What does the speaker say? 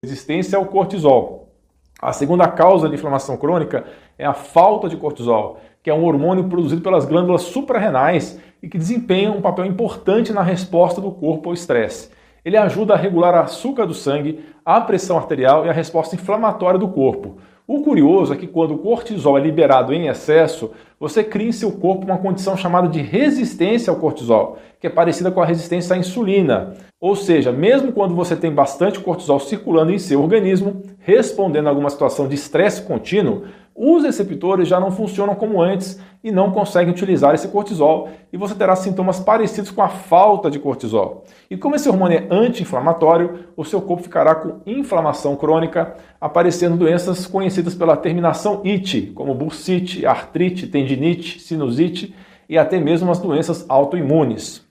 resistência ao cortisol. A segunda causa de inflamação crônica é a falta de cortisol, que é um hormônio produzido pelas glândulas suprarrenais e que desempenha um papel importante na resposta do corpo ao estresse. Ele ajuda a regular o açúcar do sangue, a pressão arterial e a resposta inflamatória do corpo. O curioso é que quando o cortisol é liberado em excesso, você cria em seu corpo uma condição chamada de resistência ao cortisol, que é parecida com a resistência à insulina. Ou seja, mesmo quando você tem bastante cortisol circulando em seu organismo, respondendo a alguma situação de estresse contínuo, os receptores já não funcionam como antes e não conseguem utilizar esse cortisol e você terá sintomas parecidos com a falta de cortisol. E como esse hormônio é anti-inflamatório, o seu corpo ficará com inflamação crônica, aparecendo doenças conhecidas pela terminação IT, como bursite, artrite, tendinite, sinusite e até mesmo as doenças autoimunes.